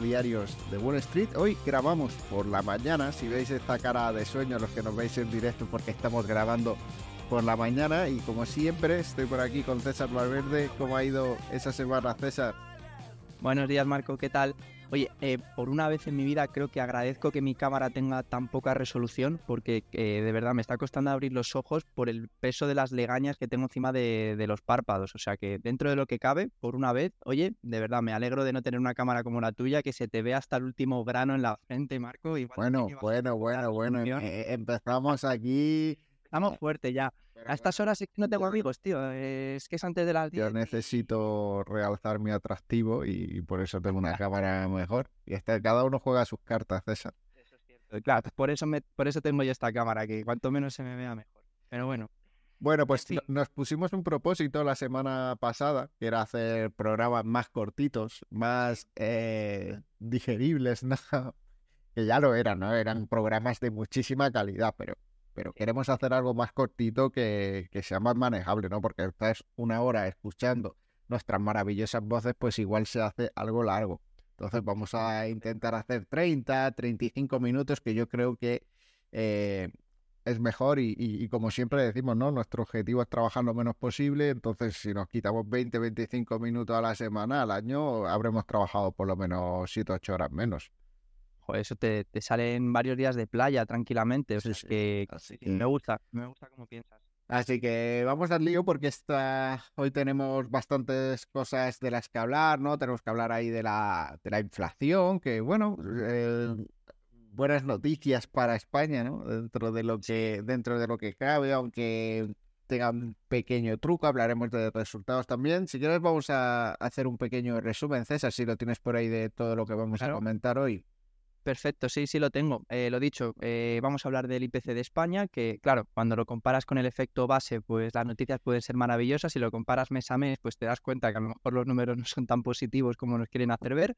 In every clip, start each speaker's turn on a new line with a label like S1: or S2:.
S1: diarios de Wall Street. Hoy grabamos por la mañana, si veis esta cara de sueño, los que nos veis en directo, porque estamos grabando por la mañana. Y como siempre, estoy por aquí con César Valverde. ¿Cómo ha ido esa semana, César?
S2: Buenos días, Marco, ¿qué tal? Oye, eh, por una vez en mi vida creo que agradezco que mi cámara tenga tan poca resolución porque eh, de verdad me está costando abrir los ojos por el peso de las legañas que tengo encima de, los párpados. O sea que dentro de lo que cabe, por una vez, oye, de verdad me alegro de no tener una cámara como la tuya que se te ve hasta el último grano en la frente, Marco.
S1: bueno, bueno, bueno, bueno. Eh, empezamos aquí
S2: Estamos fuerte ya. A estas horas es que no tengo amigos, tío. Es que es antes de las 10.
S1: Yo necesito realzar mi atractivo y por eso tengo una cámara mejor. Y este, cada uno juega sus cartas, César.
S2: Eso es cierto. Claro, por eso, me, por eso tengo yo esta cámara, que cuanto menos se me vea mejor. Pero bueno.
S1: Bueno, pues nos pusimos un propósito la semana pasada, que era hacer programas más cortitos, más eh, digeribles, ¿no? que ya lo eran, ¿no? Eran programas de muchísima calidad, pero pero queremos hacer algo más cortito que, sea más manejable, ¿no? Porque estás una hora escuchando nuestras maravillosas voces, pues igual se hace algo largo. Entonces vamos a intentar hacer 30, 35 minutos, que yo creo que eh, es mejor y, como siempre decimos, ¿no? Nuestro objetivo es trabajar lo menos posible, entonces si nos quitamos 20, 25 minutos a la semana, al año, habremos trabajado por lo menos 7, 8 horas menos
S2: eso te, te salen varios días de playa tranquilamente. O sea, es que, me gusta, me gusta cómo piensas.
S1: Así que vamos al lío porque esta... hoy tenemos bastantes cosas de las que hablar, ¿no? Tenemos que hablar ahí de la, de la inflación, que bueno, eh, buenas noticias para España, ¿no? Dentro de lo que, dentro de lo que cabe, aunque tenga un pequeño truco, hablaremos de resultados también. Si quieres vamos a hacer un pequeño resumen, César, si lo tienes por ahí de todo lo que vamos a comentar hoy.
S2: Perfecto, sí, sí lo tengo. Eh, lo dicho, eh, vamos a hablar del IPC de España, que claro, cuando lo comparas con el efecto base, pues las noticias pueden ser maravillosas. Si lo comparas mes a mes, pues te das cuenta que a lo mejor los números no son tan positivos como nos quieren hacer ver.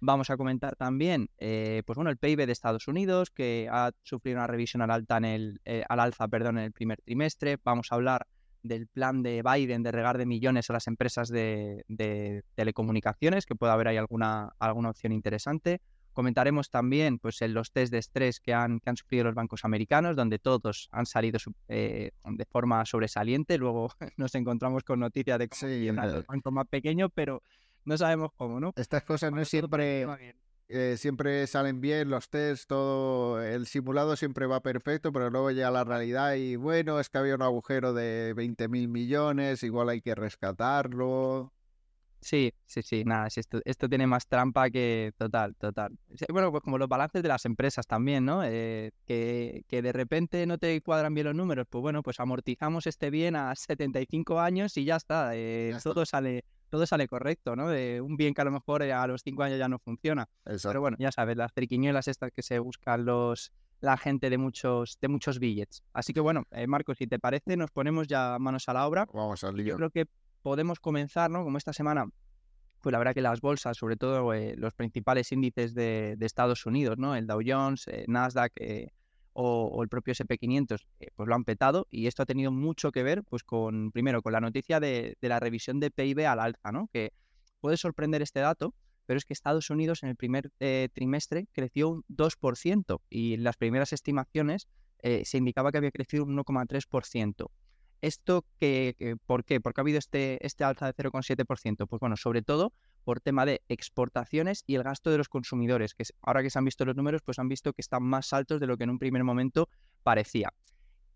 S2: Vamos a comentar también, eh, pues bueno, el PIB de Estados Unidos, que ha sufrido una revisión al, alta en el, al alza perdón, en el primer trimestre. Vamos a hablar del plan de Biden de regar de millones a las empresas de, de telecomunicaciones, que puede haber ahí alguna, alguna opción interesante. Comentaremos también pues, en los test de estrés que han, que han sufrido los bancos americanos, donde todos han salido eh, de forma sobresaliente. Luego nos encontramos con noticias de que el banco más pequeño, pero no sabemos cómo, ¿no?
S1: Estas cosas no siempre, eh, siempre salen bien, los test, todo el simulado siempre va perfecto, pero luego llega la realidad y bueno, es que había un agujero de 20 mil millones, igual hay que rescatarlo.
S2: Sí, sí, sí, nada, esto, esto tiene más trampa que total, total. Bueno, pues como los balances de las empresas también, ¿no? Eh, que, que, de repente no te cuadran bien los números, pues bueno, pues amortizamos este bien a 75 años y ya está, eh, todo sale todo sale correcto, ¿no? De un bien que a lo mejor a los 5 años ya no funciona. Pero bueno, ya sabes, las triquiñuelas estas que se buscan los la gente de muchos de muchos billets. Así que bueno, eh, Marcos, si te parece, nos ponemos ya manos a la obra.
S1: Vamos al lío.
S2: Yo creo que podemos comenzar, ¿no? Como esta semana, pues la verdad que las bolsas, sobre todo eh, los principales índices de, Estados Unidos, ¿no? El Dow Jones, eh, Nasdaq eh, o, el propio SP500, pues lo han petado y esto ha tenido mucho que ver, pues con, primero, con la noticia de, la revisión de PIB al alza, ¿no? Que puede sorprender este dato, pero es que Estados Unidos en el primer trimestre creció un 2% y en las primeras estimaciones se indicaba que había crecido un 1,3%. ¿Esto que, por qué? ¿Por qué ha habido este, este alza de 0,7%? Pues bueno, sobre todo por tema de exportaciones y el gasto de los consumidores, que ahora que se han visto los números, pues han visto que están más altos de lo que en un primer momento parecía.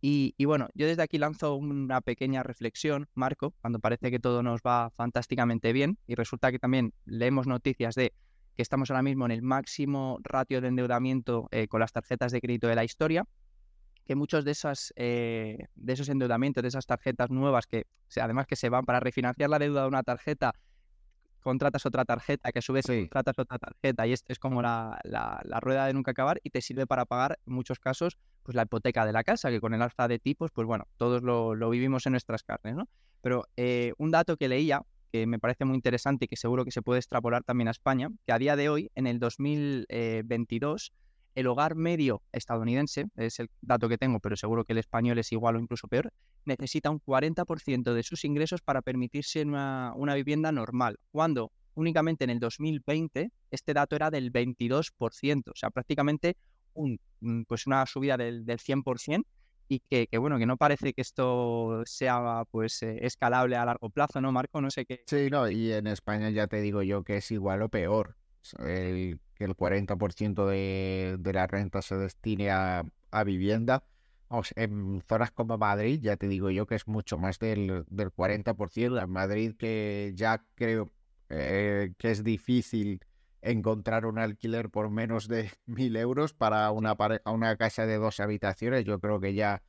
S2: Y, bueno, yo desde aquí lanzo una pequeña reflexión, Marco, cuando parece que todo nos va fantásticamente bien y resulta que también leemos noticias de que estamos ahora mismo en el máximo ratio de endeudamiento eh, con las tarjetas de crédito de la historia, que muchos de, esas, eh, de esos endeudamientos, de esas tarjetas nuevas, que además que se van para refinanciar la deuda de una tarjeta, contratas otra tarjeta, que a su vez contratas otra tarjeta, y es, es como la, la, rueda de nunca acabar, y te sirve para pagar, en muchos casos, pues la hipoteca de la casa, que con el alza de tipos, pues bueno, todos lo, lo vivimos en nuestras carnes, ¿no? Pero eh, un dato que leía, que me parece muy interesante y que seguro que se puede extrapolar también a España, que a día de hoy, en el 2022, el hogar medio estadounidense, es el dato que tengo, pero seguro que el español es igual o incluso peor, necesita un 40% de sus ingresos para permitirse una, vivienda normal, cuando únicamente en el 2020 este dato era del 22%, o sea, prácticamente un, pues una subida del, del 100% y que, bueno, que no parece que esto sea pues eh, escalable a largo plazo, ¿no, Marco? No sé qué.
S1: Sí, no, y en España ya te digo yo que es igual o peor. El, que el 40% de, de la renta se destine a, a vivienda. en zonas como Madrid, ya te digo yo que es mucho más del, del 40%. En Madrid, que ya creo eh, que es difícil encontrar un alquiler por menos de mil euros para una, una casa de dos habitaciones, yo creo que ya,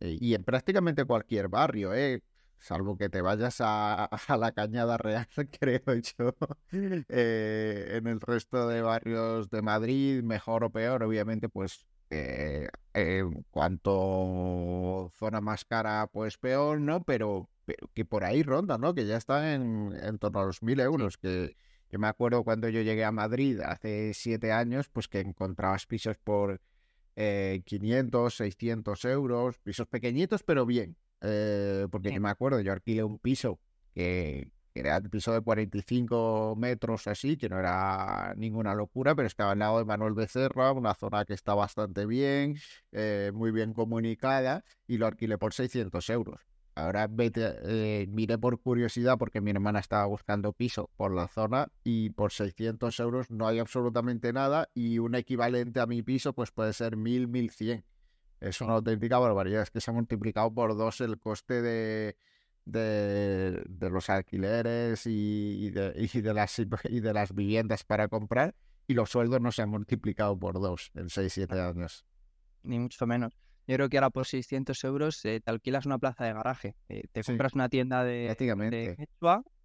S1: eh, y en prácticamente cualquier barrio, ¿eh? Salvo que te vayas a, la Cañada Real, creo yo, eh, en el resto de barrios de Madrid, mejor o peor, obviamente, pues eh, cuanto zona más cara, pues peor, ¿no? Pero, pero que por ahí ronda, ¿no? Que ya está en, en torno a los mil euros, que yo me acuerdo cuando yo llegué a Madrid hace siete años, pues que encontrabas pisos por 500, eh, 600 euros, pisos pequeñitos, pero bien. Eh, porque yo me acuerdo, yo alquilé un piso que, era un piso de 45 metros así, que no era ninguna locura, pero estaba al lado de Manuel Becerra, una zona que está bastante bien, eh, muy bien comunicada, y lo alquilé por 600 euros. Ahora vete, eh, miré por curiosidad porque mi hermana estaba buscando piso por la zona y por 600 euros no hay absolutamente nada y un equivalente a mi piso pues puede ser 1000, 1100. Es una auténtica barbaridad, es que se ha multiplicado por dos el coste de, de, los alquileres y, de, y, de las, y de las viviendas para comprar y los sueldos no se han multiplicado por dos en 6-7 años.
S2: Ni mucho menos. Yo creo que ahora por 600 euros eh, te alquilas una plaza de garaje. Eh, te compras una tienda de, de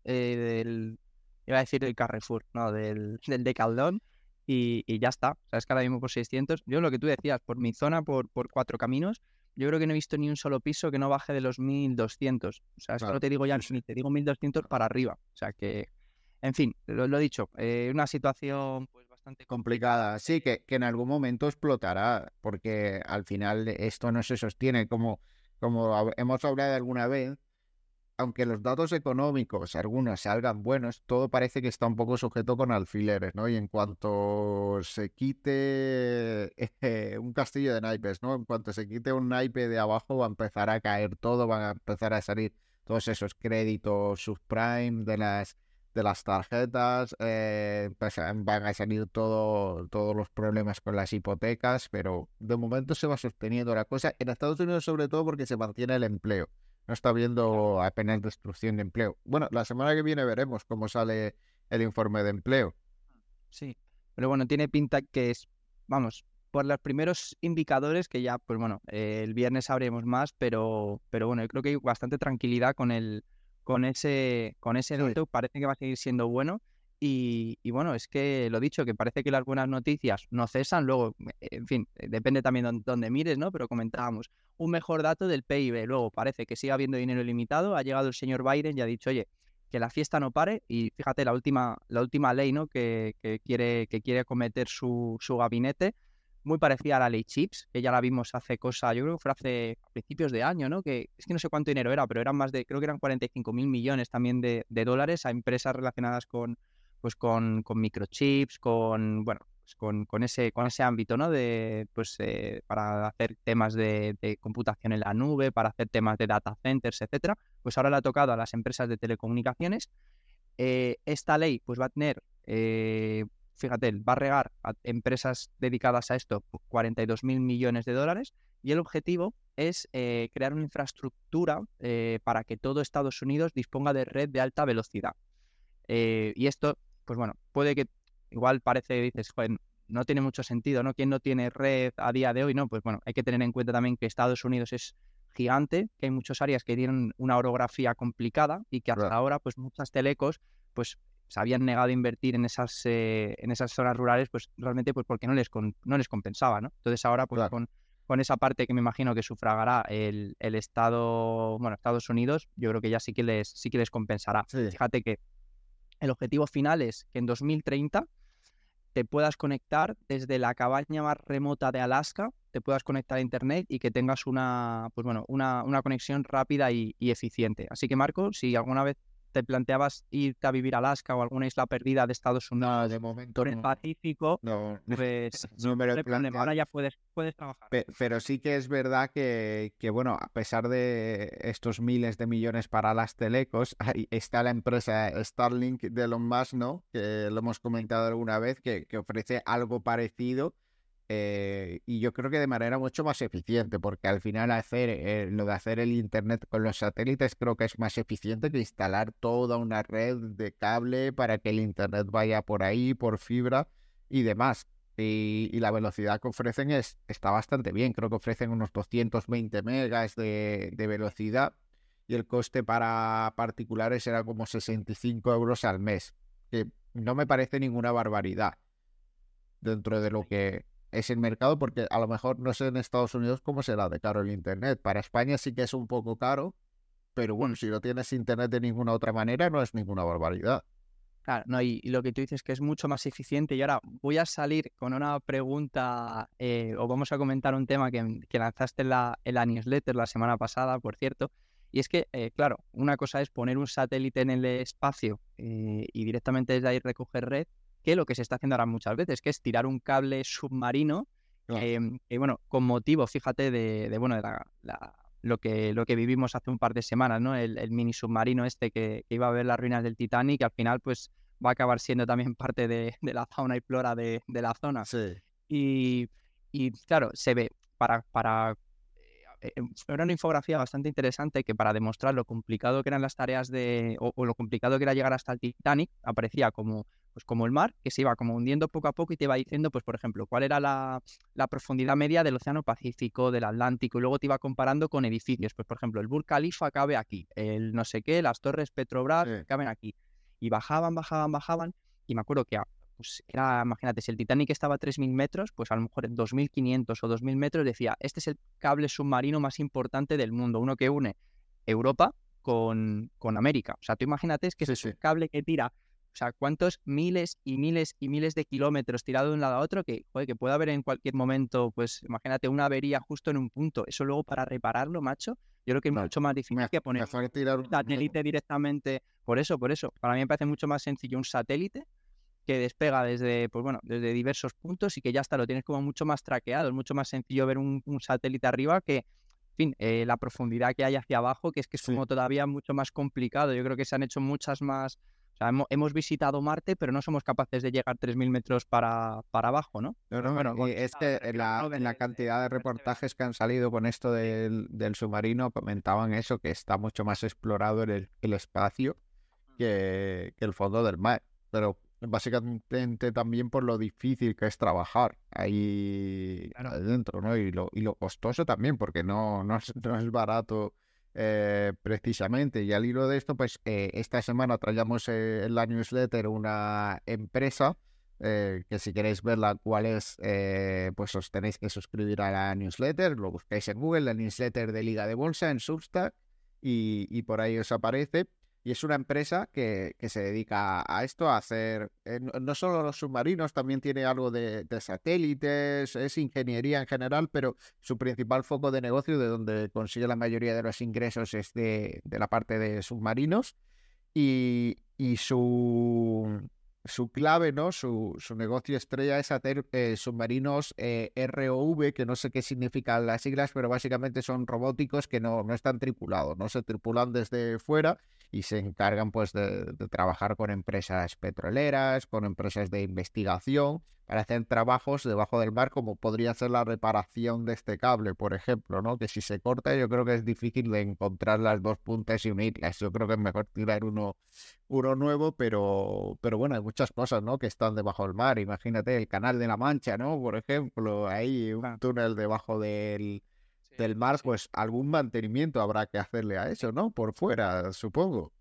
S2: eh, del, iba a decir del Carrefour, no, del, del Decaldón, y, y ya está. Sabes que ahora mismo por 600, yo lo que tú decías, por mi zona, por, por cuatro caminos, yo creo que no he visto ni un solo piso que no baje de los 1200. O sea, esto no te digo ya ni te digo 1200 para arriba. O sea que, en fin, lo, lo he dicho, una situación pues
S1: complicada. Sí, que, que en algún momento explotará, porque al final esto no se sostiene como, como hemos hablado alguna vez. Aunque los datos económicos, algunos salgan buenos, todo parece que está un poco sujeto con alfileres, ¿no? Y en cuanto se quite eh, un castillo de naipes, ¿no? En cuanto se quite un naipe de abajo, va a empezar a caer todo, van a empezar a salir todos esos créditos subprime de las de las tarjetas, eh, pues, eh, van a salir todo, todos los problemas con las hipotecas, pero de momento se va sosteniendo la cosa. En Estados Unidos sobre todo porque se mantiene el empleo. No está habiendo apenas destrucción de empleo. Bueno, la semana que viene veremos cómo sale el informe de empleo.
S2: Sí, pero bueno, tiene pinta que es, vamos, por los primeros indicadores que ya, pues bueno, eh, el viernes sabremos más, pero, pero bueno, yo creo que hay bastante tranquilidad con el con ese, con ese parece que va a seguir siendo bueno. Y, bueno, es que lo dicho, que parece que las buenas noticias no cesan. Luego, en fin, depende también de dónde mires, ¿no? Pero comentábamos, un mejor dato del PIB. Luego parece que sigue habiendo dinero ilimitado. Ha llegado el señor Biden y ha dicho, oye, que la fiesta no pare. Y fíjate, la última, la última ley, ¿no? Que, que quiere, que quiere cometer su, su gabinete muy parecida a la ley Chips, que ya la vimos hace cosa, yo creo que fue hace principios de año, ¿no? Que es que no sé cuánto dinero era, pero eran más de, creo que eran 45 mil millones también de, dólares a empresas relacionadas con, pues con, con microchips, con, bueno, pues con, con, ese, con ese ámbito, ¿no? De, pues, eh, para hacer temas de, computación en la nube, para hacer temas de data centers, etcétera. Pues ahora le ha tocado a las empresas de telecomunicaciones. Eh, esta ley, pues va a tener eh, fíjate, va a regar a empresas dedicadas a esto 42 mil millones de dólares y el objetivo es eh, crear una infraestructura eh, para que todo Estados Unidos disponga de red de alta velocidad. Y esto, pues bueno, puede que igual parece, dices, no tiene mucho sentido, ¿no? ¿Quién no tiene red a día de hoy? No, pues bueno, hay que tener en cuenta también que Estados Unidos es gigante, que hay muchas áreas que tienen una orografía complicada y que hasta ahora, pues muchas telecos, pues se habían negado a invertir en esas, eh, en esas zonas rurales, pues realmente pues porque no les, no les compensaba, ¿no? Entonces ahora pues con, con, esa parte que me imagino que sufragará el, el, Estado, bueno, Estados Unidos, yo creo que ya sí que les, sí que les compensará. Fíjate que el objetivo final es que en 2030 te puedas conectar desde la cabaña más remota de Alaska, te puedas conectar a internet y que tengas una, pues bueno, una, una conexión rápida y, y, eficiente. Así que Marco, si alguna vez te planteabas irte a vivir a Alaska o alguna isla perdida de Estados Unidos
S1: no, de momento
S2: por el Pacífico,
S1: no,
S2: pues
S1: no me lo he
S2: ahora ya puedes, puedes trabajar.
S1: pero sí que es verdad que, que, bueno, a pesar de estos miles de millones para las telecos, ahí está la empresa Starlink de Elon Musk, ¿no? Que lo hemos comentado alguna vez, que, que ofrece algo parecido eh, y yo creo que de manera mucho más eficiente, porque al final hacer eh, lo de hacer el Internet con los satélites creo que es más eficiente que instalar toda una red de cable para que el Internet vaya por ahí, por fibra y demás. Y, la velocidad que ofrecen es, está bastante bien, creo que ofrecen unos 220 megas de, de velocidad y el coste para particulares era como 65 euros al mes, que no me parece ninguna barbaridad dentro de lo que es el mercado porque a lo mejor no sé en Estados Unidos cómo será de caro el Internet. Para España sí que es un poco caro, pero bueno, si no tienes Internet de ninguna otra manera no es ninguna barbaridad.
S2: Claro, no, y, lo que tú dices que es mucho más eficiente. Y ahora voy a salir con una pregunta, eh, o vamos a comentar un tema que, lanzaste en la, en la, newsletter la semana pasada, por cierto. Y es que, eh, claro, una cosa es poner un satélite en el espacio eh, y directamente desde ahí recoger red, que lo que se está haciendo ahora muchas veces, que es tirar un cable submarino, em, bueno, con motivo, fíjate, de, bueno, de la, lo, que, lo que vivimos hace un par de semanas, ¿no? El, mini submarino este que, iba a ver las ruinas del Titanic, que al final, pues, va a acabar siendo también parte de, la fauna y flora de, la zona.
S1: Sí.
S2: Y, y, claro, se ve, para, para era una infografía bastante interesante que para demostrar lo complicado que eran las tareas de, o, lo complicado que era llegar hasta el Titanic, aparecía como, pues como el mar, que se iba como hundiendo poco a poco y te iba diciendo, pues por ejemplo, cuál era la, profundidad media del Océano Pacífico, del Atlántico, y luego te iba comparando con edificios. Pues por ejemplo, el Burj Khalifa cabe aquí, el no sé qué, las torres Petrobras caben aquí. Y bajaban, bajaban, bajaban, y me acuerdo que pues era, imagínate, si el Titanic estaba a 3.000 metros, pues a lo mejor en 2.500 o 2.000 metros decía, este es el cable submarino más importante del mundo, uno que une Europa con, con América. O sea, tú imagínate es que es un cable que tira, o sea, cuántos miles y miles y miles de kilómetros tirado de un lado a otro que, joder, que puede haber en cualquier momento, pues imagínate una avería justo en un punto. Eso luego para repararlo, macho, yo creo que es mucho más difícil que poner un satélite directamente. Por eso, por eso, para mí me parece mucho más sencillo un satélite que despega desde, pues bueno, desde diversos puntos y que ya está, lo tienes como mucho más traqueado, es mucho más sencillo ver un, satélite arriba que, en fin, eh, la profundidad que hay hacia abajo, que es que es como todavía mucho más complicado. Yo creo que se han hecho muchas más, o sea, hemos, visitado Marte, pero no somos capaces de llegar 3.000 metros para, para abajo, ¿no?
S1: bueno, es que en la, cantidad de reportajes que han salido con esto del, submarino comentaban eso, que está mucho más explorado en el, espacio que, que, el fondo del mar. Pero básicamente también por lo difícil que es trabajar ahí adentro, ¿no? Y lo, y lo costoso también, porque no, no, es, no es barato eh, precisamente. Y al hilo de esto, pues eh, esta semana traíamos eh, en la newsletter una empresa que si queréis verla cuál es, pues os tenéis que suscribir a la newsletter, lo buscáis en Google, la newsletter de Liga de Bolsa en Substack y, y por ahí os aparece. Y es una empresa que, se dedica a esto, a hacer eh, no solo los submarinos, también tiene algo de, satélites, es ingeniería en general, pero su principal foco de negocio, de donde consigue la mayoría de los ingresos, es de, la parte de submarinos. Y, y su, su clave, ¿no? Su, su, negocio estrella es hacer eh, submarinos eh, ROV, que no sé qué significan las siglas, pero básicamente son robóticos que no, no están tripulados, no se tripulan desde fuera y se encargan pues de, trabajar con empresas petroleras, con empresas de investigación para hacer trabajos debajo del mar como podría ser la reparación de este cable, por ejemplo, ¿no? Que si se corta yo creo que es difícil de encontrar las dos puntas y unirlas. Yo creo que es mejor tirar uno, uno nuevo, pero, pero bueno, hay muchas cosas, ¿no? Que están debajo del mar. Imagínate el canal de la Mancha, ¿no? Por ejemplo, ahí un túnel debajo del del mar, pues algún mantenimiento habrá que hacerle a eso, ¿no? Por fuera, supongo.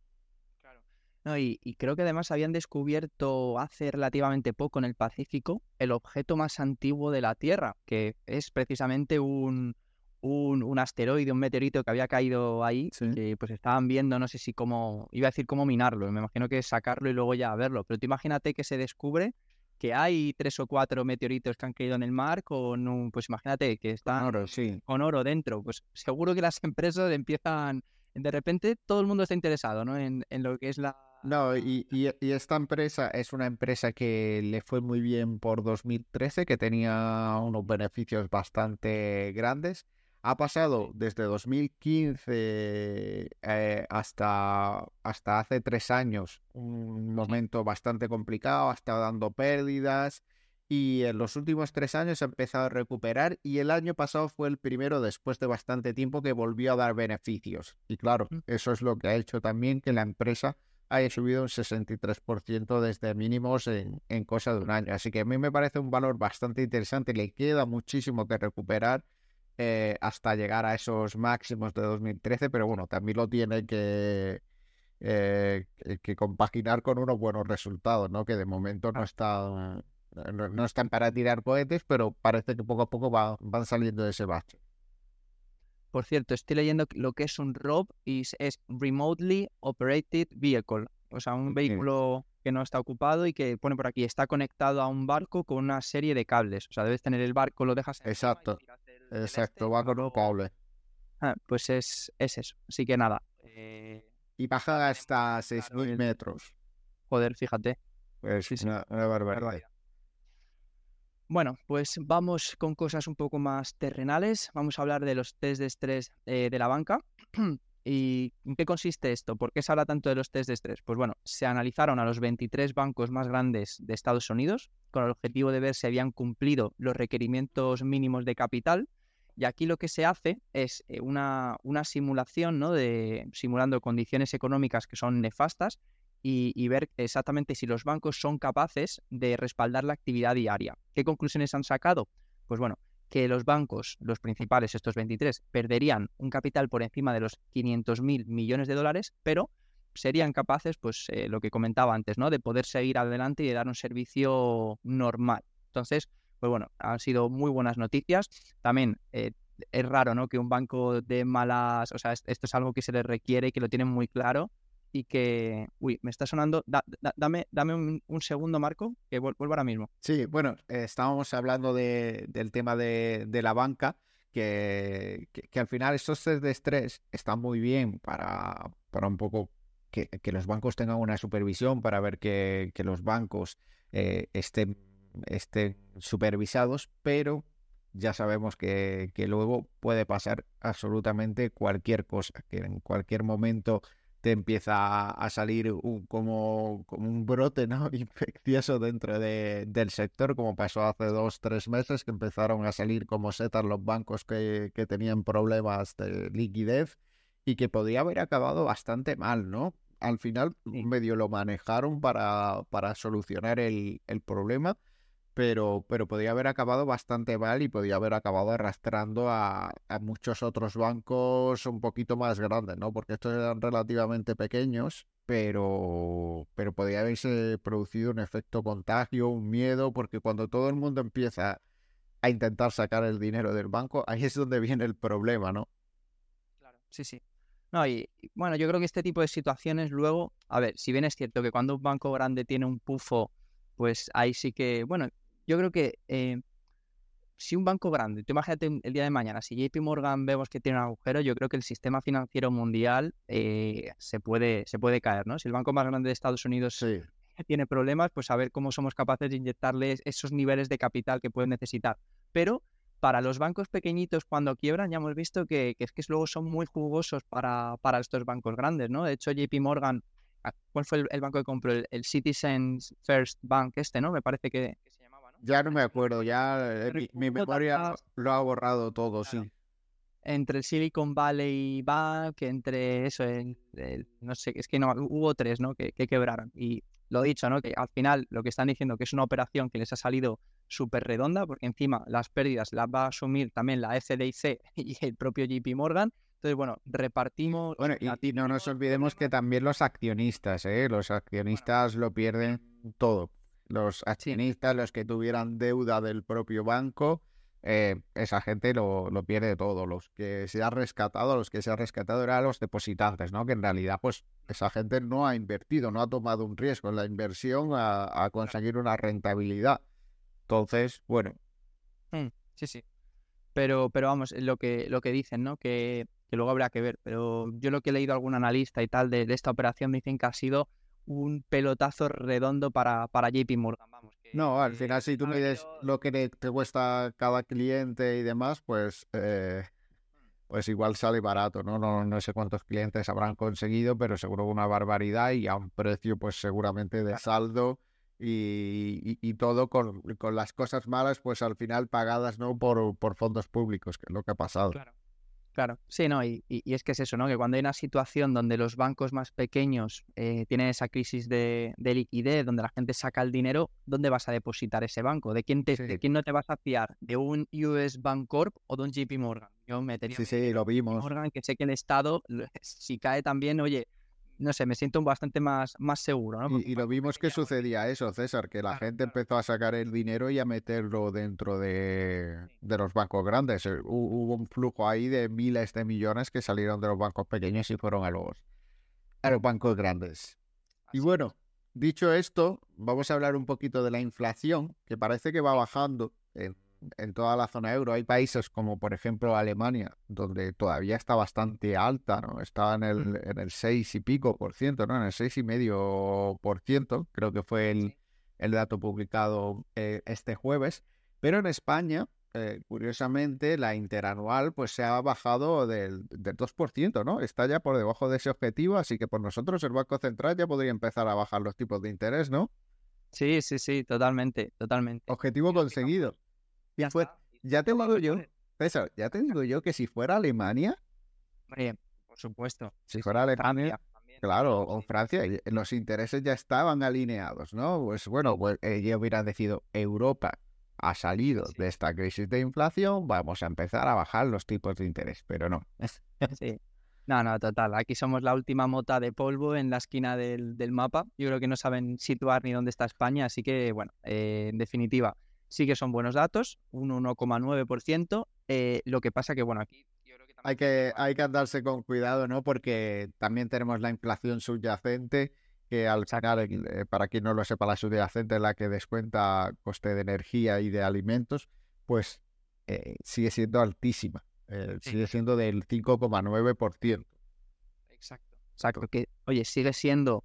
S2: Claro. No, y, creo que además habían descubierto hace relativamente poco en el Pacífico el objeto más antiguo de la Tierra, que es precisamente un, un, asteroide, un meteorito que había caído ahí, que pues estaban viendo, no sé si cómo, iba a decir cómo minarlo, me imagino que sacarlo y luego ya verlo, pero tú imagínate que se descubre que hay tres o cuatro meteoritos que han caído en el mar con un, pues imagínate que están
S1: con oro, sí.
S2: con oro dentro, pues seguro que las empresas empiezan de repente todo el mundo está interesado, ¿no? En, en lo que es la...
S1: No, y, y, y, esta empresa es una empresa que le fue muy bien por 2013, que tenía unos beneficios bastante grandes. Ha pasado desde 2015 eh, hasta, hasta hace tres años un momento bastante complicado, ha estado dando pérdidas y en los últimos tres años ha empezado a recuperar y el año pasado fue el primero después de bastante tiempo que volvió a dar beneficios. Y claro, eso es lo que ha hecho también que la empresa haya subido un 63% desde mínimos en, en cosa de un año. Así que a mí me parece un valor bastante interesante, le queda muchísimo que recuperar. Eh, hasta llegar a esos máximos de 2013, pero bueno, también lo tiene que, eh, que compaginar con unos buenos resultados, ¿no? Que de momento no está no, están para tirar cohetes, pero parece que poco a poco van saliendo de ese bache.
S2: Por cierto, estoy leyendo lo que es un ROV y es Remotely Operated Vehicle, o sea, un vehículo que no está ocupado y que pone por aquí, está conectado a un barco con una serie de cables. O sea, debes tener el barco, lo dejas
S1: en Exacto, exacto, este va con un cable.
S2: Ah, pues es, es, eso, así que nada.
S1: Eh... Y baja hasta 6.000 metros.
S2: Joder, fíjate.
S1: Pues sí, una, una barbaridad.
S2: Bueno, pues vamos con cosas un poco más terrenales. Vamos a hablar de los test de estrés eh, de la banca. ¿Y en qué consiste esto? ¿Por qué se habla tanto de los test de estrés? Pues bueno, se analizaron a los 23 bancos más grandes de Estados Unidos con el objetivo de ver si habían cumplido los requerimientos mínimos de capital. Y aquí lo que se hace es eh, una, una simulación, ¿no? De, simulando condiciones económicas que son nefastas y, ver exactamente si los bancos son capaces de respaldar la actividad diaria. ¿Qué conclusiones han sacado? Pues bueno, que los bancos, los principales, estos 23, perderían un capital por encima de los 500 mil millones de dólares, pero serían capaces, pues eh, lo que comentaba antes, ¿no? De poder seguir adelante y de dar un servicio normal. Entonces, pues bueno, han sido muy buenas noticias. También eh, es raro, ¿no? Que un banco de malas, o sea, esto es algo que se les requiere y que lo tienen muy claro y que, uy, me está sonando, dame, dame un, segundo, Marco, que vuelvo ahora mismo.
S1: Sí, bueno, estábamos hablando de, del tema de, la banca, que, que, al final estos test de estrés están muy bien para, para un poco que, que, los bancos tengan una supervisión, para ver que los bancos eh, estén, estén supervisados, pero ya sabemos que, que luego puede pasar absolutamente cualquier cosa, que en cualquier momento te empieza a salir un, como, como, un brote ¿no? infeccioso dentro de, del sector, como pasó hace dos, tres meses, que empezaron a salir como setas los bancos que, que tenían problemas de liquidez y que podía haber acabado bastante mal, ¿no? Al final medio lo manejaron para, para solucionar el, el problema, pero, pero podía haber acabado bastante mal y podía haber acabado arrastrando a, muchos otros bancos un poquito más grandes, ¿no? Porque estos eran relativamente pequeños, pero, pero podía haberse producido un efecto contagio, un miedo, porque cuando todo el mundo empieza a intentar sacar el dinero del banco, ahí es donde viene el problema, ¿no?
S2: Claro, sí, sí. No, y bueno, yo creo que este tipo de situaciones luego, a ver, si bien es cierto que cuando un banco grande tiene un pufo, pues ahí sí que, bueno, yo creo que eh, si un banco grande, tú imagínate el día de mañana, si JP Morgan vemos que tiene un agujero, yo creo que el sistema financiero mundial eh, se, puede, se puede caer, ¿no? Si el banco más grande de Estados Unidos tiene problemas, pues a ver cómo somos capaces de inyectarles esos niveles de capital que pueden necesitar. Pero para los bancos pequeñitos cuando quiebran ya hemos visto que, es que luego son muy jugosos para, para, estos bancos grandes, ¿no? De hecho, JP Morgan, ah, ¿cuál fue el, banco que compró? El, el, Citizens First Bank este, ¿no? Me parece que,
S1: ya no me acuerdo, ya eh, mi, memoria lo ha borrado todo, sí.
S2: Entre el Silicon Valley Bank, entre eso, no sé, es que no, hubo tres, ¿no? Que, quebraron. Y lo dicho, ¿no? Que al final lo que están diciendo que es una operación que les ha salido súper redonda, porque encima las pérdidas las va a asumir también la FDIC y el propio JP Morgan. Entonces, bueno, repartimos.
S1: Bueno, y, no nos olvidemos que también los accionistas, ¿eh? Los accionistas lo pierden todo los accionistas, los que tuvieran deuda del propio banco, eh, esa gente lo, lo, pierde todo. Los que se ha rescatado, los que se ha rescatado eran los depositantes, ¿no? Que en realidad, pues, esa gente no ha invertido, no ha tomado un riesgo en la inversión a, conseguir una rentabilidad. Entonces, bueno.
S2: Mm, sí, sí. Pero, pero vamos, lo que, lo que dicen, ¿no? Que que luego habrá que ver. Pero yo lo que he leído algún analista y tal de, esta operación dicen que ha sido un pelotazo redondo para, para JP Morgan. Vamos,
S1: no, al final si tú mides lo que te, cuesta cada cliente y demás, pues, eh, pues igual sale barato, ¿no? ¿no? No sé cuántos clientes habrán conseguido, pero seguro una barbaridad y a un precio pues seguramente de saldo y, todo con, las cosas malas, pues al final pagadas no por, por fondos públicos, que es lo que ha pasado.
S2: Claro. Claro, sí, ¿no? Y, es que es eso, ¿no? Que cuando hay una situación donde los bancos más pequeños eh, tienen esa crisis de, liquidez, donde la gente saca el dinero, ¿dónde vas a depositar ese banco? ¿De quién, te, ¿De quién no te vas a fiar? ¿De un US Bank Corp o de un JP Morgan? Yo metería
S1: sí, sí, lo vimos.
S2: Morgan, que sé que el Estado, si cae también, oye, no sé, me siento bastante más, más seguro. ¿no?
S1: Y, lo vimos que sucedía eso, César, que la gente empezó a sacar el dinero y a meterlo dentro de, los bancos grandes. Eh, hubo un flujo ahí de miles de millones que salieron de los bancos pequeños y fueron a los, a los bancos grandes. Y bueno, dicho esto, vamos a hablar un poquito de la inflación, que parece que va bajando en en toda la zona euro. Hay países como, por ejemplo, Alemania, donde todavía está bastante alta, ¿no? Está en el, mm. en el 6 y pico por ciento, ¿no? En el 6 y medio por ciento, creo que fue el, el dato publicado eh, este jueves. Pero en España, eh, curiosamente, la interanual pues se ha bajado del, del 2%, ¿no? Está ya por debajo de ese objetivo, así que por nosotros el Banco Central ya podría empezar a bajar los tipos de interés, ¿no?
S2: Sí, sí, sí, totalmente, totalmente.
S1: Objetivo conseguido. Ya, ya te digo yo, ya te digo yo que si fuera Alemania.
S2: por supuesto.
S1: Si fuera Alemania. claro, o Francia, los intereses ya estaban alineados, ¿no? Pues bueno, pues ella hubiera decidido Europa ha salido de esta crisis de inflación, vamos a empezar a bajar los tipos de interés, pero no.
S2: sí. No, no, total. Aquí somos la última mota de polvo en la esquina del, mapa. Yo creo que no saben situar ni dónde está España, así que, bueno, eh, en definitiva, sí que son buenos datos, un 1,9%. Eh, lo que pasa que, bueno, aquí
S1: hay que, hay que andarse con cuidado, ¿no? Porque también tenemos la inflación subyacente, que al final, eh, para quien no lo sepa, la subyacente es la que descuenta coste de energía y de alimentos, pues eh, sigue siendo altísima. Sigue siendo del 5,9%.
S2: Exacto. Exacto. Que, oye, sigue siendo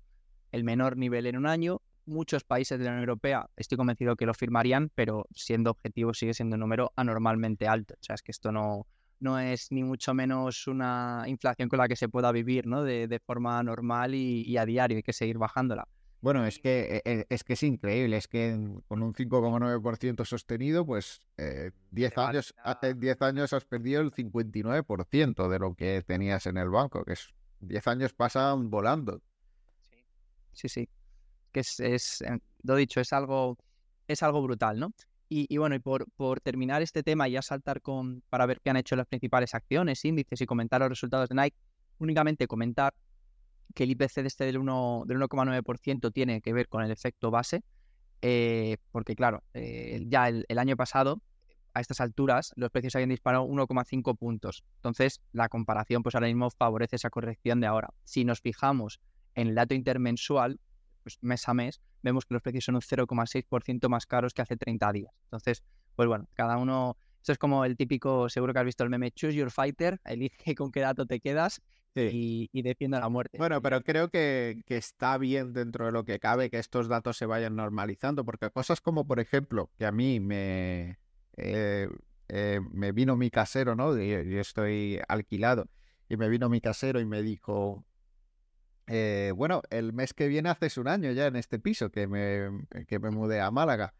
S2: el menor nivel en un año, muchos países de la Unión Europea estoy convencido que lo firmarían, pero siendo objetivo sigue siendo un número anormalmente alto. O sea, es que esto no, no es ni mucho menos una inflación con la que se pueda vivir ¿no? de, forma normal y, a diario, hay que seguir bajándola.
S1: Bueno, es que, e, e, es que es increíble, es que con un 5,9% sostenido, pues 10 eh, años, hace 10 años has perdido el 59% de lo que tenías en el banco, que es 10 años pasan volando.
S2: Sí, sí, sí que es, lo dicho, es algo, es algo brutal, ¿no? Y, bueno, y por, por, terminar este tema y ya saltar con, para ver qué han hecho las principales acciones, índices y comentar los resultados de Nike, únicamente comentar que el IPC de este del 1,9% tiene que ver con el efecto base, eh, porque claro, eh, ya el, el, año pasado, a estas alturas, los precios habían disparado 1,5 puntos. Entonces, la comparación, pues ahora mismo favorece esa corrección de ahora. Si nos fijamos en el dato intermensual, pues mes a mes, vemos que los precios son un 0,6% más caros que hace 30 días. Entonces, pues bueno, cada uno, eso es como el típico, seguro que has visto el meme, choose your fighter, elige con qué dato te quedas y, y defiende la muerte.
S1: Bueno, pero creo que, está bien dentro de lo que cabe que estos datos se vayan normalizando, porque cosas como, por ejemplo, que a mí me, eh, eh, me vino mi casero, ¿no? Yo estoy alquilado y me vino mi casero y me dijo, eh, bueno, el mes que viene haces un año ya en este piso que me, que me mudé a Málaga.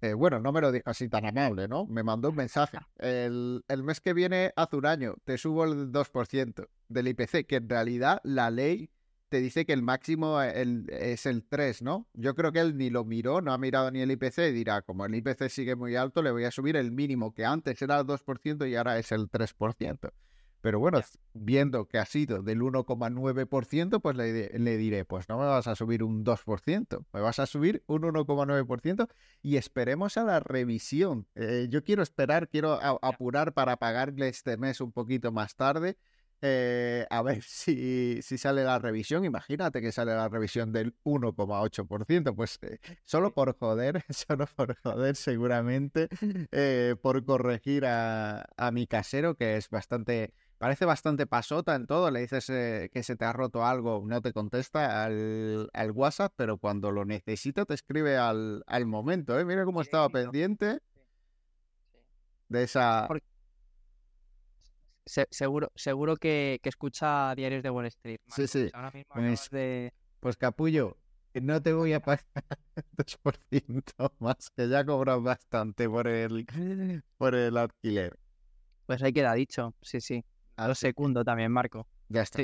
S1: Eh, bueno, no me lo dijo así tan amable, ¿no? Me mandó un mensaje. El, el mes que viene hace un año, te subo el 2% del IPC, que en realidad la ley te dice que el máximo eh, es el 3, ¿no? Yo creo que él ni lo miró, no ha mirado ni el IPC y dirá, como el IPC sigue muy alto, le voy a subir el mínimo, que antes era el 2% y ahora es el 3%. Pero bueno, viendo que ha sido del 1,9%, pues le, diré, pues no me vas a subir un 2%, me vas a subir un 1,9% y esperemos a la revisión. Eh, yo quiero esperar, quiero apurar para pagarle este mes un poquito más tarde. Eh, a ver si, si, sale la revisión. Imagínate que sale la revisión del 1,8%. Pues eh, solo por joder, solo por joder, seguramente, por corregir a, a mi casero, que es bastante parece bastante pasota en todo. Le dices eh, que se te ha roto algo, no te contesta al, al WhatsApp, pero cuando lo necesita te escribe al, al momento. ¿eh? Mira cómo estaba pendiente de esa...
S2: seguro, seguro que, que, escucha diarios de Wall Street.
S1: Sí, sí. pues, pues, Capullo, no te voy a pagar 2% más, que ya cobras bastante por el, por el alquiler.
S2: Pues ahí queda dicho, sí, sí. A dos segundos también, Marco.
S1: Ya está.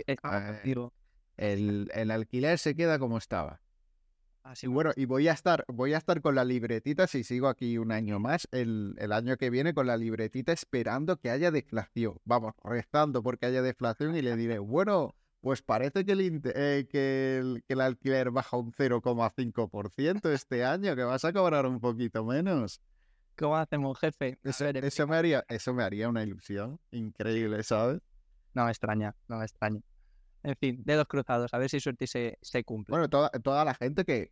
S1: El, el, alquiler se queda como estaba. Así y bueno, y voy a estar, voy a estar con la libretita, si sigo aquí un año más, el, el, año que viene con la libretita esperando que haya deflación. Vamos, rezando porque haya deflación y le diré, bueno, pues parece que el, eh, que el, que el alquiler baja un 0,5% este año, que vas a cobrar un poquito menos.
S2: ¿Cómo hacemos, jefe?
S1: Eso, eso, me haría, eso me haría una ilusión increíble, ¿sabes?
S2: No me extraña, no me extraña. En fin, dedos cruzados, a ver si suerte se, se cumple.
S1: Bueno, toda, toda la gente que,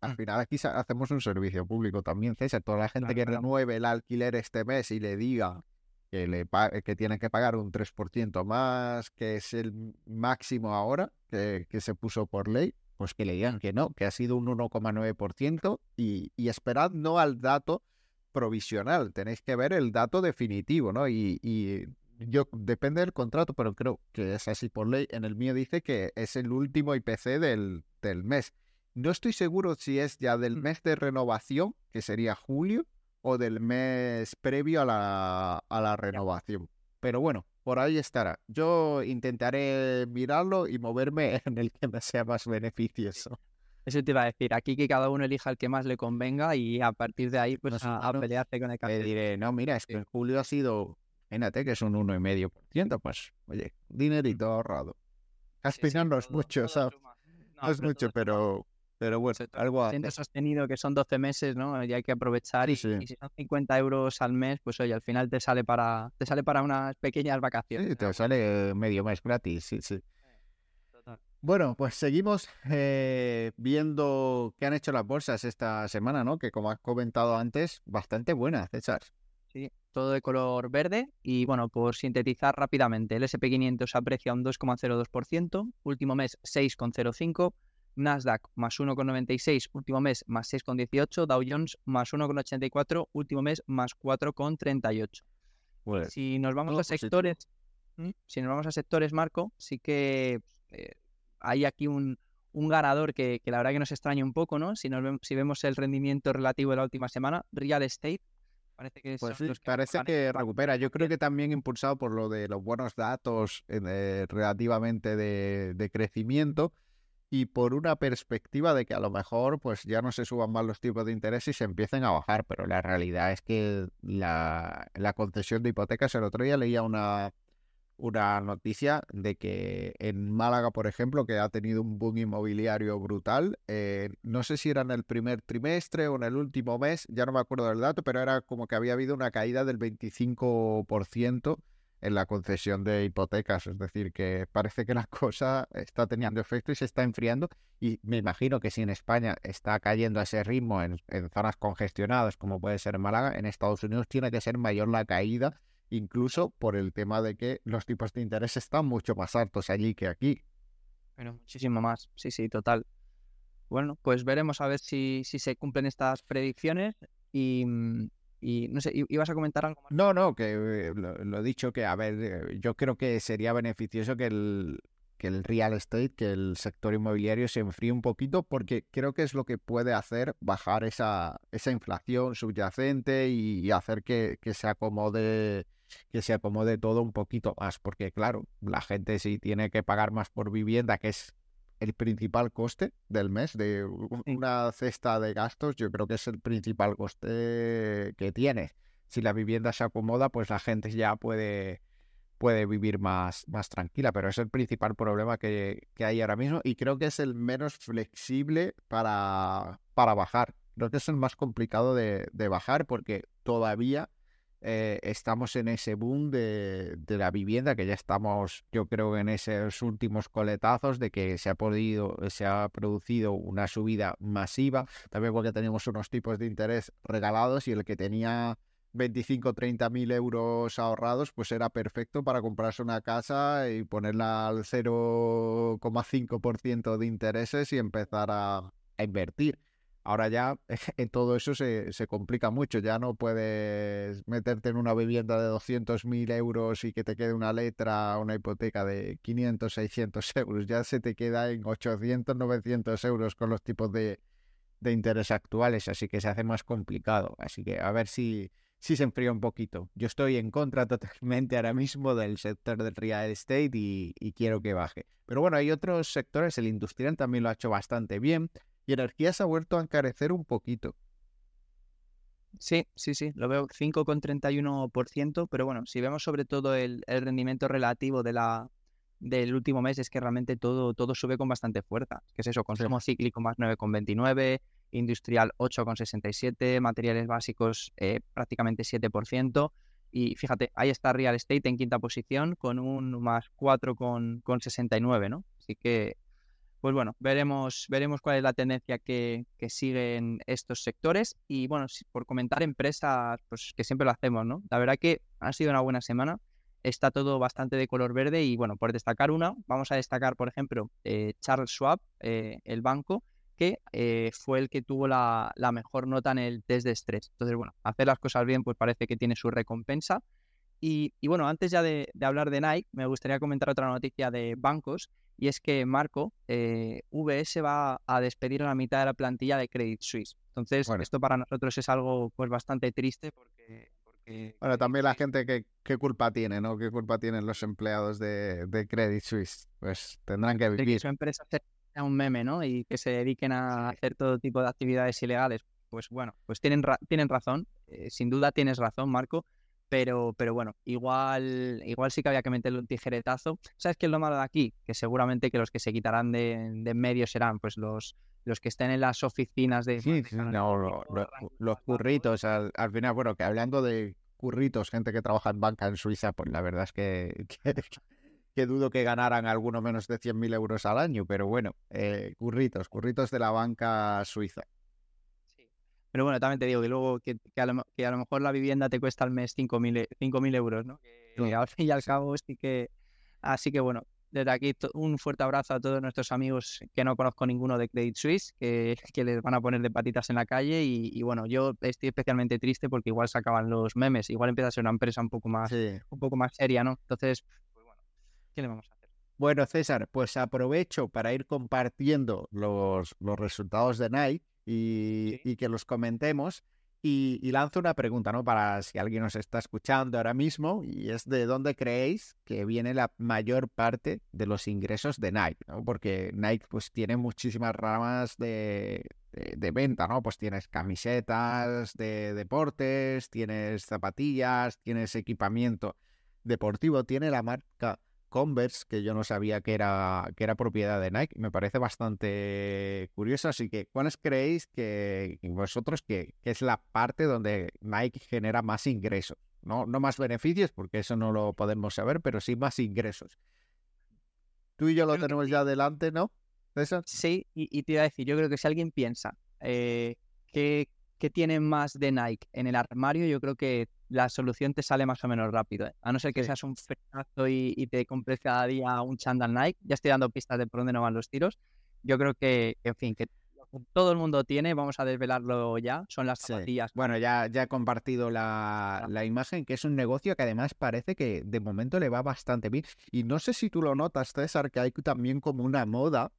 S1: al mm. final aquí hacemos un servicio público también, César. Toda la gente que renueve el alquiler este mes y le diga que, le que tiene que pagar un 3% más, que es el máximo ahora que, que, se puso por ley, pues que le digan que no, que ha sido un 1,9% y, y esperad no al dato provisional, tenéis que ver el dato definitivo, ¿no? Y, y, yo, depende del contrato, pero creo que es así por ley. En el mío dice que es el último IPC del, del mes. No estoy seguro si es ya del mm. mes de renovación, que sería julio, o del mes previo a la, a la renovación. Pero bueno, por ahí estará. Yo intentaré mirarlo y moverme en el que me sea más beneficioso.
S2: Eso te iba a decir, aquí que cada uno elija el que más le convenga y a partir de ahí pues a, pelearse con el café.
S1: Le diré, no, mira, es que en julio ha sido, fíjate que es un 1,5%, pues, oye, dinerito ahorrado. Aspirar no es mucho, ¿sabes? No, es mucho, pero, pero bueno, algo
S2: Siendo sostenido que son 12 meses, ¿no? Y hay que aprovechar. y, si son 50 euros al mes, pues oye, al final te sale para, te sale para unas pequeñas vacaciones.
S1: Sí, te sale medio mes gratis, sí, sí. Bueno, pues seguimos eh, viendo qué han hecho las bolsas esta semana, ¿no? Que como has comentado antes, bastante buenas, César.
S2: Sí, todo de color verde. Y bueno, por sintetizar rápidamente, el SP500 aprecia un 2,02%, último mes 6,05%, Nasdaq más 1,96, último mes más 6,18, Dow Jones más 1,84, último mes más 4,38. Pues, si nos vamos a sectores, si nos vamos a sectores, Marco, sí que eh, hay aquí un, ganador que, la verdad que nos extraña un poco, ¿no? Si, nos si vemos el rendimiento relativo de la última semana, Real Estate. Parece que,
S1: pues parece que recupera. Yo creo que también impulsado por lo de los buenos datos eh, relativamente de, crecimiento y por una perspectiva de que a lo mejor pues ya no se suban más los tipos de interés y se empiecen a bajar, pero la realidad es que la, la concesión de hipotecas, el otro día leía una, una noticia de que en Málaga, por ejemplo, que ha tenido un boom inmobiliario brutal, eh, no sé si era en el primer trimestre o en el último mes, ya no me acuerdo del dato, pero era como que había habido una caída del 25% en la concesión de hipotecas, es decir, que parece que la cosa está teniendo efecto y se está enfriando y me imagino que si en España está cayendo a ese ritmo en, en zonas congestionadas como puede ser Málaga, en Estados Unidos tiene que ser mayor la caída incluso por el tema de que los tipos de interés están mucho más altos allí que aquí.
S2: Bueno, muchísimo más, sí, sí, total. Bueno, pues veremos a ver si, si se cumplen estas predicciones y, mm, y no sé, ¿ibas a comentar algo más?
S1: No, no, que eh, lo, he dicho que, a ver, eh, yo creo que sería beneficioso que el, que el real estate, que el sector inmobiliario se enfríe un poquito, porque creo que es lo que puede hacer bajar esa, esa inflación subyacente y, hacer que, que se acomode que se acomode todo un poquito más, porque claro, la gente sí tiene que pagar más por vivienda, que es el principal coste del mes de una cesta de gastos, yo creo que es el principal coste que tiene. Si la vivienda se acomoda, pues la gente ya puede, puede vivir más, más tranquila, pero es el principal problema que, hay ahora mismo y creo que es el menos flexible para, para bajar. Creo que es el más complicado de, de bajar porque todavía eh, estamos en ese boom de, la vivienda, que ya estamos, yo creo, en esos últimos coletazos de que se ha podido, se ha producido una subida masiva, también porque tenemos unos tipos de interés regalados y el que tenía 25 30 mil euros ahorrados, pues era perfecto para comprarse una casa y ponerla al 0,5% de intereses y empezar a, a, invertir. Ahora ya en todo eso se, se, complica mucho, ya no puedes meterte en una vivienda de 200 mil euros y que te quede una letra, una hipoteca de 500, 600 euros, ya se te queda en 800, 900 euros con los tipos de, de interés actuales, así que se hace más complicado. Así que a ver si, si se enfría un poquito. Yo estoy en contra totalmente ahora mismo del sector del real estate y, y, quiero que baje. Pero bueno, hay otros sectores, el industrial también lo ha hecho bastante bien y energía se ha vuelto a encarecer un poquito.
S2: Sí, sí, sí, lo veo 5,31%, pero bueno, si vemos sobre todo el, el rendimiento relativo de la, del último mes es que realmente todo, todo sube con bastante fuerza. Que es eso? Consumo cíclico más 9,29, industrial 8,67, materiales básicos eh, prácticamente 7%. Y fíjate, ahí está Real Estate en quinta posición con un más 4,69, ¿no? Así que, pues bueno, veremos, veremos cuál es la tendencia que, que siguen estos sectores. Y bueno, por comentar empresas, pues que siempre lo hacemos, ¿no? La verdad que ha sido una buena semana está todo bastante de color verde y bueno, por destacar una, vamos a destacar, por ejemplo, eh, Charles Schwab, eh, el banco, que eh, fue el que tuvo la, mejor nota en el test de estrés. Entonces, bueno, hacer las cosas bien pues parece que tiene su recompensa. Y, bueno, antes ya de, hablar de Nike, me gustaría comentar otra noticia de bancos y es que Marco, VS va a despedir a la mitad de la plantilla de Credit Suisse. Entonces, esto para nosotros es algo pues bastante triste porque
S1: bueno, también la gente, que, ¿qué culpa tiene, no? ¿Qué culpa tienen los empleados de, de Credit Suisse? Pues tendrán que vivir.
S2: que su empresa sea un meme, ¿no? Y que se dediquen a hacer todo tipo de actividades ilegales. Pues bueno, pues tienen, tienen razón. Eh, sin duda tienes razón, Marco. Pero, pero bueno, igual, igual sí que había que meterle un tijeretazo. ¿Sabes qué es lo malo de aquí? Que seguramente que los que se quitarán de, de en medio serán pues los, los que estén en las oficinas de...
S1: Sí, no, los curritos, al, final, bueno, que hablando de curritos, gente que trabaja en banca en Suiza, pues la verdad es que, que, dudo que ganaran alguno menos de 100.000 euros al año, pero bueno, eh, curritos, curritos de la banca suiza.
S2: Sí. Pero bueno, también te digo que luego que, a, lo, mejor la vivienda te cuesta al mes 5.000 euros, ¿no? Que al fin y al cabo sí que... Así que bueno, desde aquí un fuerte abrazo a todos nuestros amigos que no conozco ninguno de Credit Suisse, que, que les van a poner de patitas en la calle y, bueno, yo estoy especialmente triste porque igual se acaban los memes, igual empieza a ser una empresa un poco más, un poco más seria, ¿no? Entonces, pues bueno, ¿qué le vamos a hacer?
S1: Bueno, César, pues aprovecho para ir compartiendo los, los resultados de Nike y, y que los comentemos. Y, lanzo una pregunta, ¿no? Para si alguien nos está escuchando ahora mismo, y es de dónde creéis que viene la mayor parte de los ingresos de Nike, ¿no? Porque Nike pues tiene muchísimas ramas de, de, venta, ¿no? Pues tienes camisetas de deportes, tienes zapatillas, tienes equipamiento deportivo, tiene la marca Converse, que yo no sabía que era, que era propiedad de Nike. Me parece bastante curioso. Así que, ¿cuáles creéis que vosotros que, es la parte donde Nike genera más ingresos? No, no más beneficios, porque eso no lo podemos saber, pero sí más ingresos. Tú y yo lo tenemos ya adelante, ¿no?
S2: Sí, y, te iba a decir, yo creo que si alguien piensa eh, que que tiene más de Nike en el armario, yo creo que la solución te sale más o menos rápido. ¿eh? A no ser que seas un frenazo y, te compres cada día un chandal Nike. Ya estoy dando pistas de por dónde no van los tiros. Yo creo que, en fin, que todo el mundo tiene, vamos a desvelarlo ya, son las zapatillas.
S1: Bueno, ya, ya he compartido la, la, imagen, que es un negocio que además parece que de momento le va bastante bien. Y no sé si tú lo notas, César, que hay también como una moda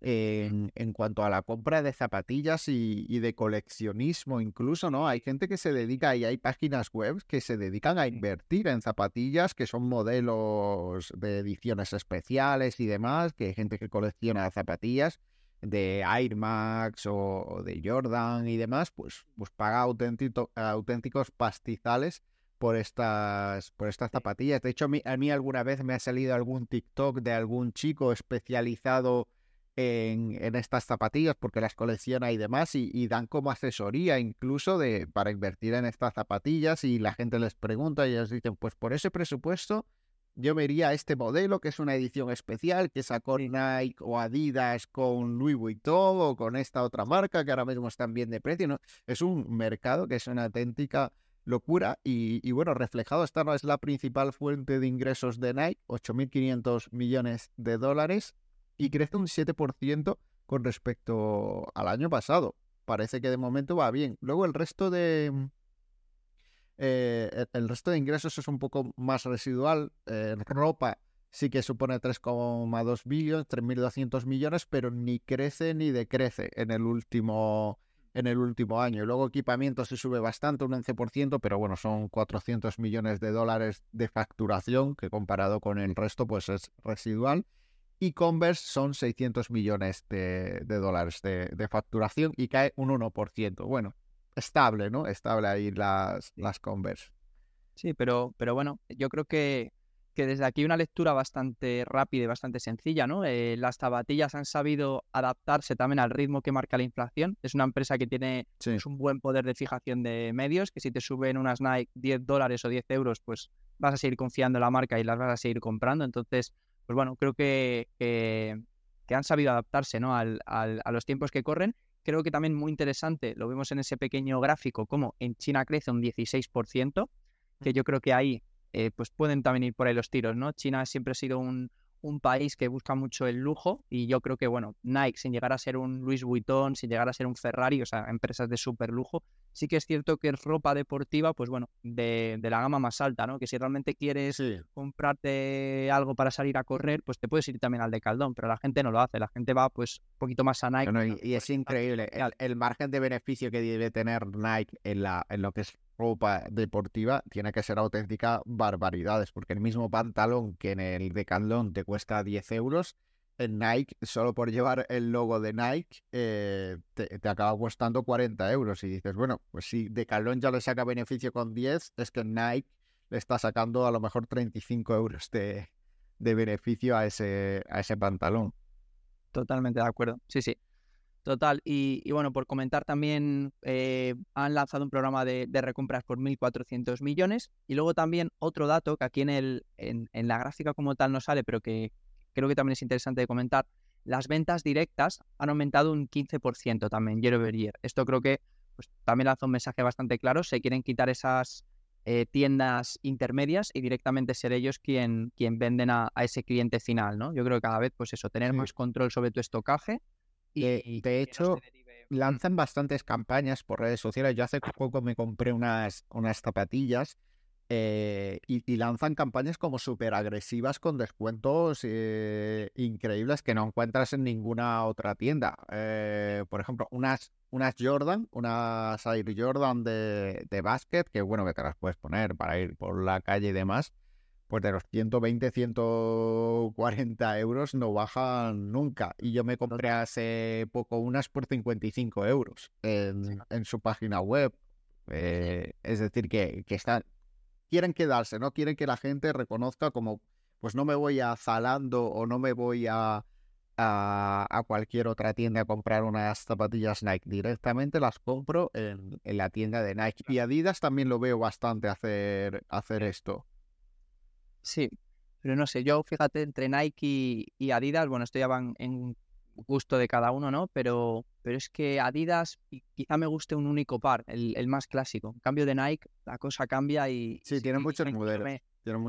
S1: en, en, cuanto a la compra de zapatillas y, y, de coleccionismo incluso, ¿no? Hay gente que se dedica y hay páginas web que se dedican a invertir en zapatillas que son modelos de ediciones especiales y demás, que hay gente que colecciona zapatillas de Air Max o, de Jordan y demás, pues, pues paga auténticos pastizales por estas, por estas zapatillas. De hecho, a mí, a mí alguna vez me ha salido algún TikTok de algún chico especializado en, estas zapatillas porque las colecciona y demás y, dan como asesoría incluso de para invertir en estas zapatillas y la gente les pregunta y ellos dicen pues por ese presupuesto yo me iría a este modelo que es una edición especial que sacó Nike o Adidas con Louis Vuitton o con esta otra marca que ahora mismo están bien de precio. ¿no? Es un mercado que es una auténtica locura. Y, y, bueno, reflejado, esta no es la principal fuente de ingresos de Nike, 8.500 millones de dólares, y crece un 7% con respecto al año pasado. Parece que de momento va bien. Luego el resto de... Eh, el resto de ingresos es un poco más residual. Eh, ropa sí que supone 3,2 billones, 3.200 millones, pero ni crece ni decrece en el último en el último año. Luego equipamiento se sube bastante, un 11%, pero bueno, son 400 millones de dólares de facturación, que comparado con el resto, pues es residual. Y Converse son 600 millones de, dólares de, de, facturación y cae un 1%. Bueno, estable, ¿no? Estable ahí las, las Converse.
S2: Sí, pero, pero bueno, yo creo que que desde aquí una lectura bastante rápida y bastante sencilla, ¿no? Eh, las zapatillas han sabido adaptarse también al ritmo que marca la inflación. Es una empresa que tiene pues, un buen poder de fijación de medios, que si te suben unas Nike 10 dólares o 10 euros, pues vas a seguir confiando en la marca y las vas a seguir comprando. Entonces, pues bueno, creo que, que, han sabido adaptarse, ¿no? Al, al, a los tiempos que corren. Creo que también muy interesante, lo vemos en ese pequeño gráfico, como en China crece un 16%, que yo creo que ahí eh, pues pueden también ir por ahí los tiros, ¿no? China siempre ha sido un, un, país que busca mucho el lujo y yo creo que, bueno, Nike, sin llegar a ser un Louis Vuitton, sin llegar a ser un Ferrari, o sea, empresas de súper lujo, sí que es cierto que es ropa deportiva, pues bueno, de, de la gama más alta, ¿no? Que si realmente quieres comprarte algo para salir a correr, pues te puedes ir también al de Caldón, pero la gente no lo hace, la gente va pues un poquito más a Nike.
S1: y, es increíble el, el, margen de beneficio que debe tener Nike en, la, en lo que es ropa deportiva tiene que ser auténtica barbaridades, porque el mismo pantalón que en el Decathlon te cuesta 10 euros, en Nike, solo por llevar el logo de Nike, eh, te, acaba costando 40 euros. Y dices, bueno, pues si Decathlon ya le saca beneficio con 10, es que Nike le está sacando a lo mejor 35 euros de, de beneficio a ese, a ese pantalón.
S2: Totalmente de acuerdo. Sí, sí. Total, y, bueno, por comentar también, eh, han lanzado un programa de, recompras por 1.400 millones y luego también otro dato que aquí en, el, en, la gráfica como tal no sale, pero que creo que también es interesante de comentar, las ventas directas han aumentado un 15% también year over year. Esto creo que pues, también lanza un mensaje bastante claro, se quieren quitar esas eh, tiendas intermedias y directamente ser ellos quien, quien venden a, ese cliente final, ¿no? Yo creo que cada vez, pues eso, tener más control sobre tu estocaje
S1: y, de, hecho, mm. lanzan bastantes campañas por redes sociales. Yo hace poco me compré unas, unas zapatillas eh, y, lanzan campañas como súper agresivas con descuentos eh, increíbles que no encuentras en ninguna otra tienda. Eh, por ejemplo, unas, unas Jordan, unas Air Jordan de, de básquet, que bueno, que te las puedes poner para ir por la calle y demás pues de los 120, 140 euros no bajan nunca. Y yo me compré hace poco unas por 55 euros en, en su página web. Eh, es decir, que, que, están, quieren quedarse, ¿no? Quieren que la gente reconozca como, pues no me voy a Zalando o no me voy a, a, cualquier otra tienda a comprar unas zapatillas Nike. Directamente las compro en, en, la tienda de Nike. Y Adidas también lo veo bastante hacer, hacer esto.
S2: Sí, pero no sé, yo fíjate, entre Nike y, Adidas, bueno, esto ya van en gusto de cada uno, ¿no? Pero, pero es que Adidas quizá me guste un único par, el, más clásico. En cambio de Nike, la cosa cambia y...
S1: Sí, tienen muchos modelos. Me,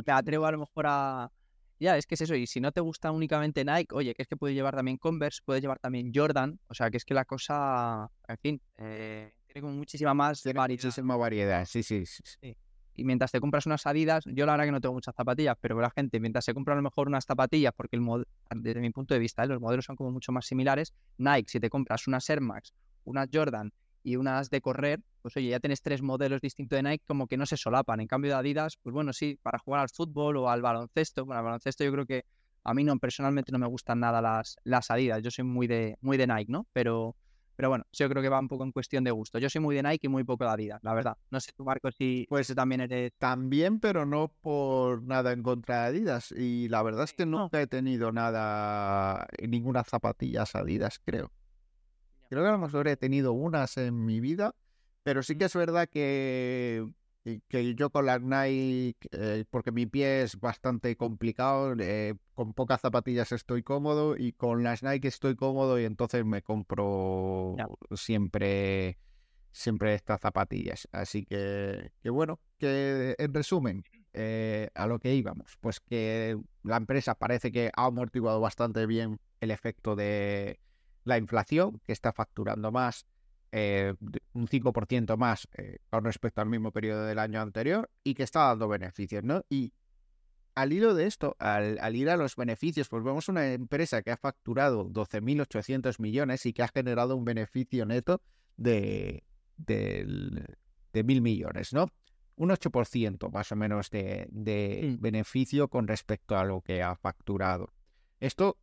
S2: atrevo a lo mejor a... Ya, es que es eso, y si no te gusta únicamente Nike, oye, que es que puedes llevar también Converse, puedes llevar también Jordan, o sea, que es que la cosa, en fin, eh, tiene como muchísima más
S1: variedad. Muchísima variedad, sí, sí. sí
S2: y mientras te compras unas Adidas, yo la verdad que no tengo muchas zapatillas, pero la gente, mientras se compra a lo mejor unas zapatillas, porque el desde mi punto de vista, ¿eh? los modelos son como mucho más similares, Nike, si te compras unas Air Max, unas Jordan y unas de correr, pues oye, ya tienes tres modelos distintos de Nike como que no se solapan. En cambio de Adidas, pues bueno, sí, para jugar al fútbol o al baloncesto, bueno, al baloncesto yo creo que a mí no, personalmente no me gustan nada las, las Adidas, yo soy muy de, muy de Nike, ¿no? Pero, pero bueno, yo creo que va un poco en cuestión de gusto. Yo soy muy de Nike y muy poco de Adidas, la verdad. No sé tú, Marco, si pues también eres...
S1: También, pero no por nada en contra de Adidas. Y la verdad es que nunca he tenido nada, ninguna zapatillas Adidas, creo. Creo que a lo mejor he tenido unas en mi vida, pero sí que es verdad que que yo con las Nike, eh, porque mi pie es bastante complicado, eh, con pocas zapatillas estoy cómodo y con las Nike estoy cómodo y entonces me compro siempre siempre estas zapatillas. Así que, que bueno, que en resumen, eh, a lo que íbamos, pues que la empresa parece que ha amortiguado bastante bien el efecto de la inflación, que está facturando más, eh, un 5% más eh, con respecto al mismo periodo del año anterior y que está dando beneficios, ¿no? Y al hilo de esto, al, al ir a los beneficios, pues vemos una empresa que ha facturado 12.800 millones y que ha generado un beneficio neto de, de, de mil millones, ¿no? Un 8% más o menos de, de
S2: Mm.
S1: beneficio con respecto a lo que ha facturado. Esto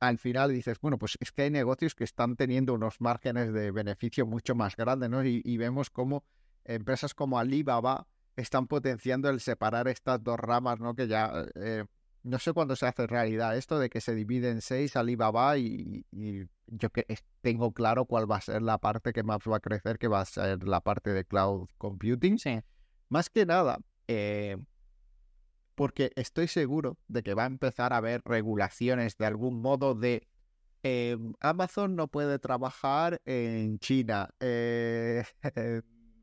S1: al final dices, bueno, pues es que hay negocios que están teniendo unos márgenes de beneficio mucho más grandes, ¿no? Y, y vemos cómo empresas como Alibaba están potenciando el separar estas dos ramas, ¿no? Que ya eh, no sé cuándo se hace realidad esto de que se divide en seis Alibaba y, y yo que tengo claro cuál va a ser la parte que más va a crecer, que va a ser la parte de cloud computing.
S2: Sí.
S1: Más que nada, eh, porque estoy seguro de que va a empezar a haber regulaciones de algún modo de eh, Amazon no puede trabajar en China, eh,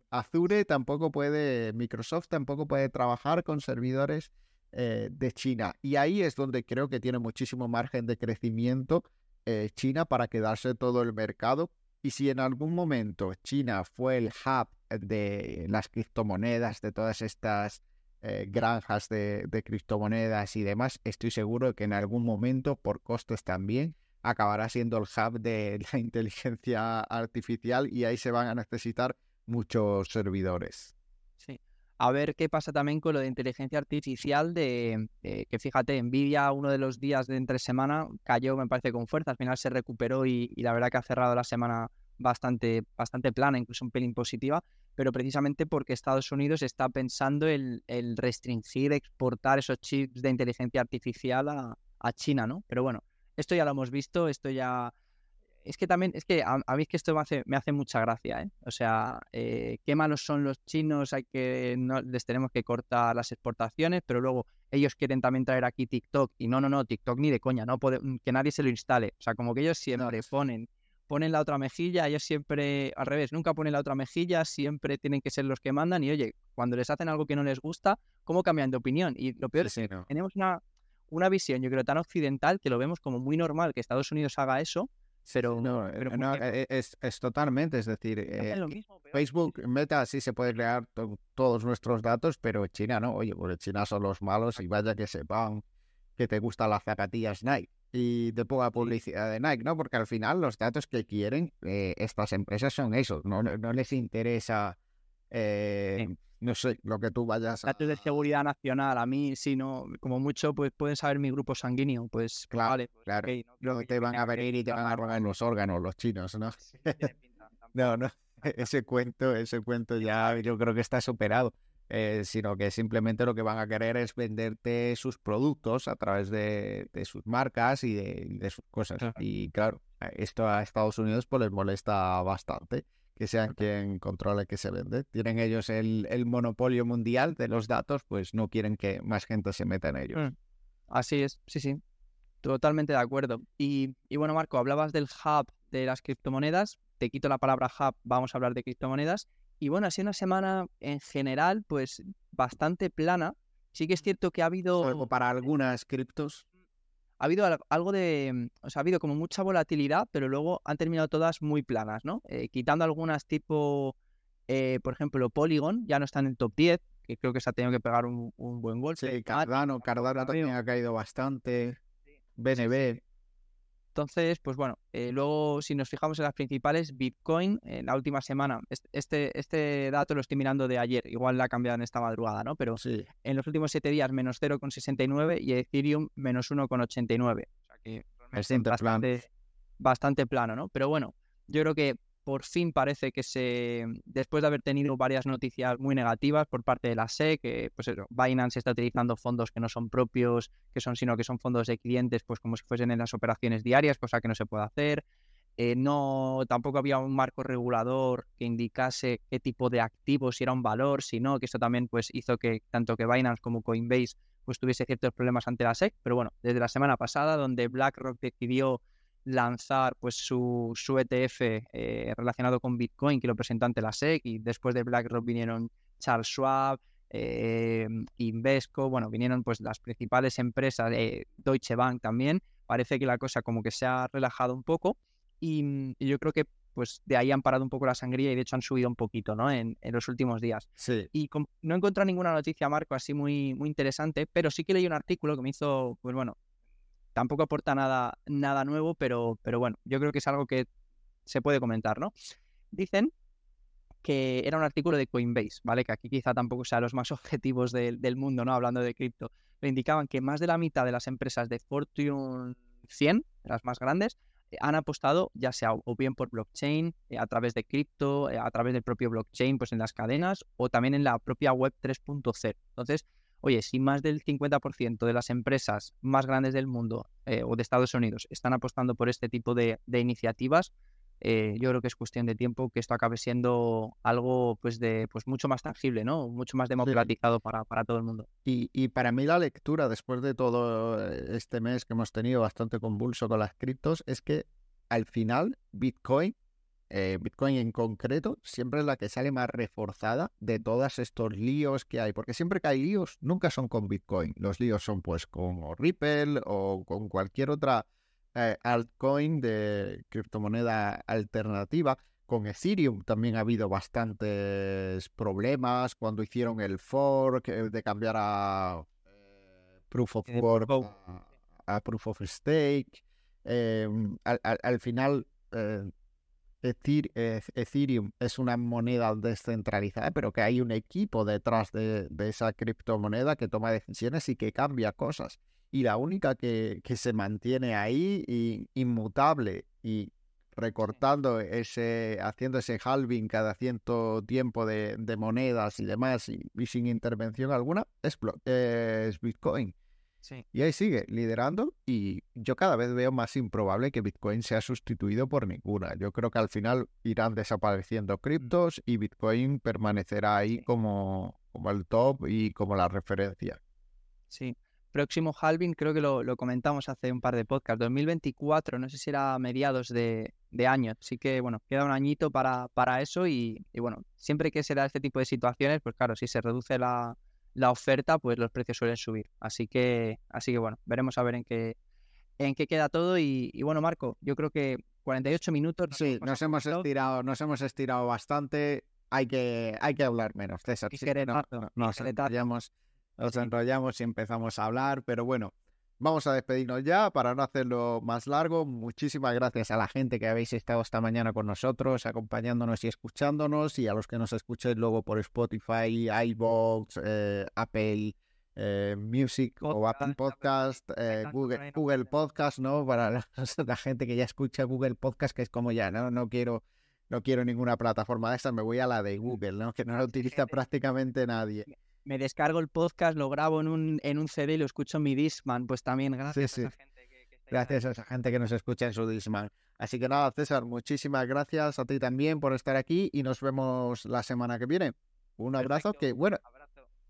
S1: Azure tampoco puede, Microsoft tampoco puede trabajar con servidores eh, de China. Y ahí es donde creo que tiene muchísimo margen de crecimiento eh, China para quedarse todo el mercado. Y si en algún momento China fue el hub de las criptomonedas, de todas estas eh, granjas de, criptomonedas y demás, estoy seguro que en algún momento, por costes también, acabará siendo el hub de la inteligencia artificial y ahí se van a necesitar muchos servidores.
S2: Sí. A ver qué pasa también con lo de inteligencia artificial, de que fíjate, Nvidia uno de los días de entre semana cayó, me parece, con fuerza, al final se recuperó y la verdad que ha cerrado la semana bastante, bastante plana, incluso un pelín positiva, pero precisamente porque Estados Unidos está pensando el, el restringir, exportar esos chips de inteligencia artificial a, a China, ¿no? Pero bueno, esto ya lo hemos visto, esto ya es que también, es que a, a mí es que esto me hace, me hace mucha gracia, ¿eh? O sea, eh, qué malos son los chinos, hay que, no, les tenemos que cortar las exportaciones, pero luego ellos quieren también traer aquí TikTok y no, no, no, TikTok ni de coña, no puede, que nadie se lo instale. O sea, como que ellos siempre ponen, ponen la otra mejilla, ellos siempre, al revés, nunca ponen la otra mejilla, siempre tienen que ser los que mandan y oye, cuando les hacen algo que no les gusta, ¿cómo cambian de opinión? Y lo peor
S1: Sí,
S2: es
S1: sí, no.
S2: tenemos una, una visión, yo creo, tan occidental que lo vemos como muy normal que Estados Unidos haga eso, pero,
S1: No,
S2: pero
S1: no,
S2: porque
S1: eh, es, es totalmente, es decir, eh,
S2: lo mismo, peor.
S1: Facebook, Meta sí se puede crear to- todos nuestros datos, pero China no. Oye, pues China son los malos y vaya que sepan que te gustan las zapatillas Nike y te ponga publicidad de Nike, ¿no? Porque al final los datos que quieren eh, estas empresas son esos, no, no no les interesa, eh,
S2: Sí.
S1: no sé, lo que tú vayas a...
S2: datos de seguridad nacional, a mí, si no, como mucho, pues pueden saber mi grupo sanguíneo, pues
S1: Claro,
S2: vale, pues,
S1: claro.
S2: ok, no
S1: te van a venir y te van a robar los órganos los chinos, ¿no?
S2: Sí, pinta.
S1: No, no, ese cuento, ese cuento ya yo creo que está superado, eh, sino que simplemente lo que van a querer es venderte sus productos a través de, de sus marcas y de, sus cosas.
S2: Claro.
S1: Y claro, a esto a Estados Unidos pues les molesta bastante que sean quien controle que se vende. Tienen ellos el, el monopolio mundial de los datos, pues no quieren que más gente se meta en ellos.
S2: Mm. Así es, sí, sí. Totalmente de acuerdo. Y, y bueno, Marco, hablabas del hub de las criptomonedas. Te quito la palabra hub, vamos a hablar de criptomonedas. Y bueno, ha sido una semana en general, pues bastante plana. Sí que es cierto que ha habido.
S1: Salvo para algunas criptos.
S2: ha habido al- algo de, mm, o sea, ha habido como mucha volatilidad, pero luego han terminado todas muy planas, ¿no? Eh, quitando algunas tipo, eh, por ejemplo, Polygon, ya no está en el top 10, que creo que se ha tenido que pegar un, un buen golpe.
S1: Sí,
S2: Ah,
S1: Cardano, Cardano también ha caído bastante. BNB.
S2: Entonces, pues bueno, eh, luego si nos fijamos en las principales, Bitcoin, en la última semana, est- este, este dato lo estoy mirando de ayer, igual la ha cambiado en esta madrugada, ¿no? Pero
S1: Sí,
S2: en los últimos siete días menos 0,69 y Ethereum menos 1,89. O sea que
S1: plano.
S2: bastante, bastante plano, ¿no? Pero bueno, yo creo que por fin parece que se, después de haber tenido varias noticias muy negativas por parte de la SEC, que pues eso, Binance está utilizando fondos que no son propios, que son, sino que son fondos de clientes, pues como si fuesen en las operaciones diarias, cosa que no se puede hacer. Eh, no, tampoco había un marco regulador que indicase qué tipo de activos, si era un valor, si no, que eso también pues hizo que tanto que Binance como Coinbase pues tuviese ciertos problemas ante la SEC, pero bueno, desde la semana pasada donde BlackRock decidió lanzar pues su, su ETF eh, relacionado con Bitcoin que lo presentó ante la SEC y después de BlackRock vinieron Charles Schwab, eh, Invesco, bueno, vinieron pues las principales empresas, eh, Deutsche Bank también, parece que la cosa como que se ha relajado un poco y, yo creo que pues de ahí han parado un poco la sangría y de hecho han subido un poquito, ¿no? En, los últimos días.
S1: Sí.
S2: Y no he encontrado ninguna noticia, Marco, así muy, muy interesante, pero sí que leí un artículo que me hizo, pues bueno, tampoco aporta nada, nada nuevo, pero, pero bueno, yo creo que es algo que se puede comentar, ¿no? Dicen que era un artículo de Coinbase, ¿vale? Que aquí quizá tampoco sea los más objetivos del, mundo, ¿no? Hablando de cripto. Le indicaban que más de la mitad de las empresas de Fortune 100, las más grandes, eh, han apostado ya sea o bien por blockchain, eh, a través de cripto, eh, a través del propio blockchain, pues en las cadenas, o también en la propia web 3.0. Entonces, oye, si más del 50% de las empresas más grandes del mundo o de Estados Unidos están apostando por este tipo de iniciativas, eh, yo creo que es cuestión de tiempo que esto acabe siendo algo pues de pues mucho más tangible, ¿no? Mucho más democratizado para, para, todo el mundo.
S1: Y, y, para mí la lectura, después de todo eh, este mes que hemos tenido bastante convulso con las criptos, es que al final Bitcoin, eh, Bitcoin en concreto, siempre es la que sale más reforzada de todos estos líos que hay. Porque siempre que hay líos, nunca son con Bitcoin. Los líos son pues con Ripple o con cualquier otra eh, altcoin de criptomoneda alternativa. Con Ethereum también ha habido bastantes problemas cuando hicieron el fork eh, de cambiar a eh, Proof of Work a, Proof of Stake. Al, final, Ethereum es una moneda descentralizada, pero que hay un equipo detrás de, de esa criptomoneda que toma decisiones y que cambia cosas y la única que, se mantiene ahí y, inmutable y recortando ese, haciendo ese halving cada cierto tiempo de, monedas y demás y, sin intervención alguna, es, es Bitcoin. Y ahí sigue liderando y yo cada vez veo más improbable que Bitcoin sea sustituido por ninguna. Yo creo que al final irán desapareciendo mm. criptos y Bitcoin permanecerá ahí como, como el top y como la referencia.
S2: Sí, próximo halving, creo que lo, comentamos hace un par de podcasts, 2024, no sé si era mediados de, año, así que bueno, queda un añito para, para eso y, bueno, siempre que se da este tipo de situaciones, pues claro, si se reduce la, oferta, pues los precios suelen subir, así que, así que bueno, veremos a ver en qué, en qué queda todo y, bueno, Marco, yo creo que 48 minutos.
S1: sí, nos hemos estirado, nos hemos estirado bastante, hay que, hay que hablar menos, César.
S2: Sí, no,
S1: nos nos enrollamos y empezamos a hablar, pero bueno, vamos a despedirnos ya para no hacerlo más largo. Muchísimas gracias a la gente que habéis estado esta mañana con nosotros, acompañándonos y escuchándonos, y a los que nos escuchéis luego por Spotify, iVoox, eh, Apple. Eh, Music o Apple Podcast, eh, Google, Google Podcast, ¿no? Para la, gente que ya escucha Google Podcast, que es como ya, ¿no? No quiero, no quiero ninguna plataforma de estas, me voy a la de Google, ¿no? Que no la utiliza prácticamente nadie
S2: me descargo el podcast, lo grabo en un, en un CD y lo escucho en mi Disman. Pues también gracias a esa gente que,
S1: Gracias a esa gente que nos escucha en su Disman. Así que nada, César, muchísimas gracias a ti también por estar aquí y nos vemos la semana que viene. Un abrazo que, bueno,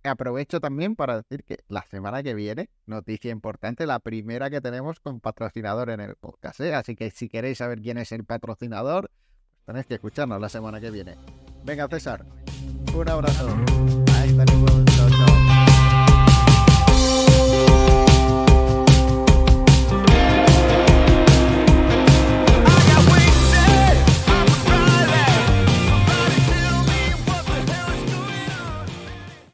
S1: aprovecho también para decir que la semana que viene, noticia importante, la primera que tenemos con patrocinador en el podcast. ¿eh? Así que si queréis saber quién es el patrocinador, tenéis que escucharnos la semana que viene. Venga, César, un abrazo. Hasta luego.